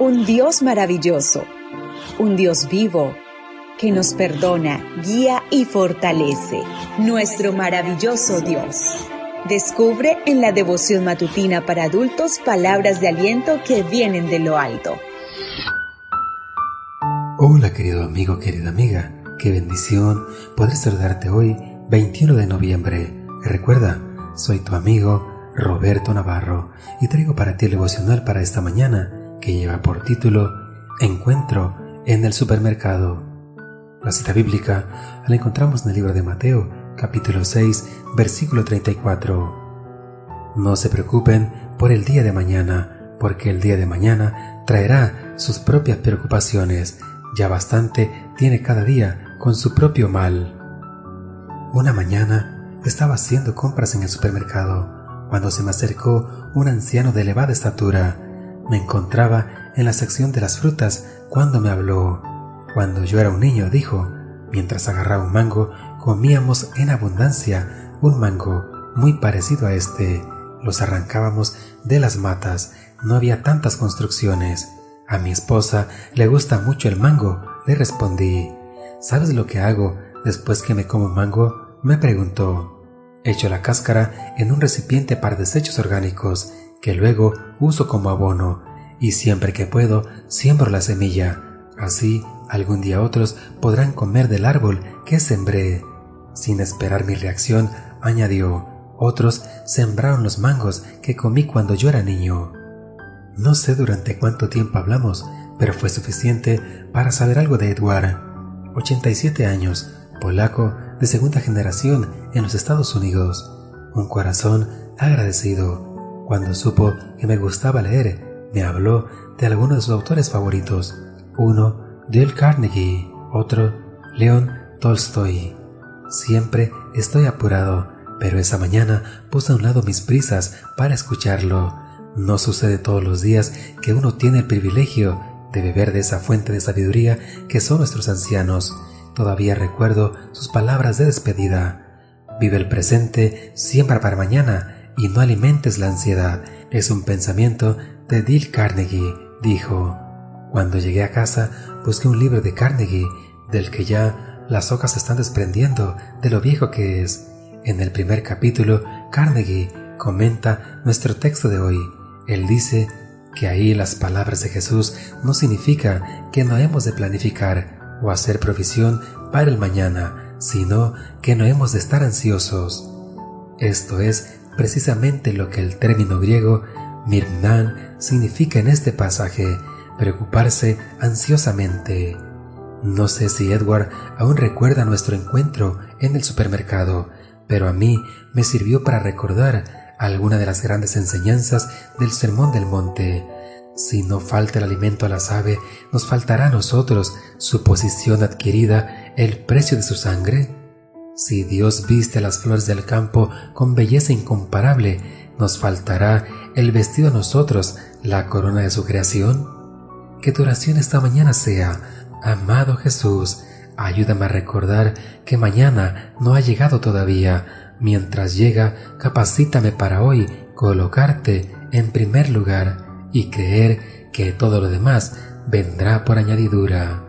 un Dios maravilloso, un Dios vivo que nos perdona, guía y fortalece, nuestro maravilloso Dios. Descubre en la devoción matutina para adultos palabras de aliento que vienen de lo alto. Hola querido amigo, querida amiga, qué bendición poder saludarte hoy 21 de noviembre. Recuerda, soy tu amigo Roberto Navarro y traigo para ti el devocional para esta mañana que lleva por título Encuentro en el supermercado. La cita bíblica la encontramos en el libro de Mateo, capítulo 6, versículo 34. No se preocupen por el día de mañana, porque el día de mañana traerá sus propias preocupaciones. Ya bastante tiene cada día con su propio mal. Una mañana estaba haciendo compras en el supermercado cuando se me acercó un anciano de elevada estatura. Me encontraba en la sección de las frutas cuando me habló. Cuando yo era un niño, dijo, mientras agarraba un mango, comíamos en abundancia un mango muy parecido a este. Los arrancábamos de las matas, no había tantas construcciones. A mi esposa le gusta mucho el mango, le respondí. ¿Sabes lo que hago después que me como mango? Me preguntó. Echo la cáscara en un recipiente para desechos orgánicos que luego uso como abono y siempre que puedo siembro la semilla. Así algún día otros podrán comer del árbol que sembré. Sin esperar mi reacción, añadió, otros sembraron los mangos que comí cuando yo era niño. No sé durante cuánto tiempo hablamos, pero fue suficiente para saber algo de Edward. 87 años, polaco de segunda generación en los Estados Unidos. Un corazón agradecido. Cuando supo que me gustaba leer, me habló de algunos de sus autores favoritos. Uno, Dale Carnegie, otro, León Tolstoy. Siempre estoy apurado, pero esa mañana puse a un lado mis prisas para escucharlo. No sucede todos los días que uno tiene el privilegio de beber de esa fuente de sabiduría que son nuestros ancianos. Todavía recuerdo sus palabras de despedida. Vive el presente, siembra para mañana y no alimentes la ansiedad. Es un pensamiento de Dale Carnegie, dijo. Cuando llegué a casa, busqué un libro de Carnegie, del que ya las hojas están desprendiendo de lo viejo que es. En el primer capítulo, Carnegie comenta nuestro texto de hoy. Él dice que ahí las palabras de Jesús no significa que no hemos de planificar o hacer provisión para el mañana, sino que no hemos de estar ansiosos. Esto es precisamente lo que el término griego mirnan significa en este pasaje, preocuparse ansiosamente. No sé si Edward aún recuerda nuestro encuentro en el supermercado, pero a mí me sirvió para recordar alguna de las grandes enseñanzas del Sermón del Monte. Si no falta el alimento a la ave, ¿nos faltará a nosotros su posición adquirida, el precio de su sangre? Si Dios viste las flores del campo con belleza incomparable, ¿nos faltará el vestido a nosotros, la corona de su creación? Que tu oración esta mañana sea, amado Jesús, ayúdame a recordar que mañana no ha llegado todavía, Mientras llega, capacítame para hoy colocarte en primer lugar y creer que todo lo demás vendrá por añadidura.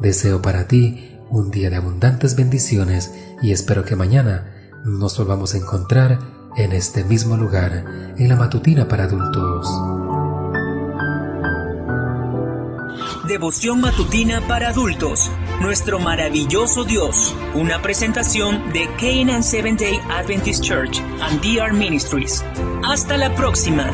Deseo para ti un día de abundantes bendiciones y espero que mañana nos volvamos a encontrar en este mismo lugar, en la matutina para adultos. Devoción matutina para adultos. Nuestro maravilloso Dios. Una presentación de Canaan Seventh Day Adventist Church and DR Ministries. Hasta la próxima.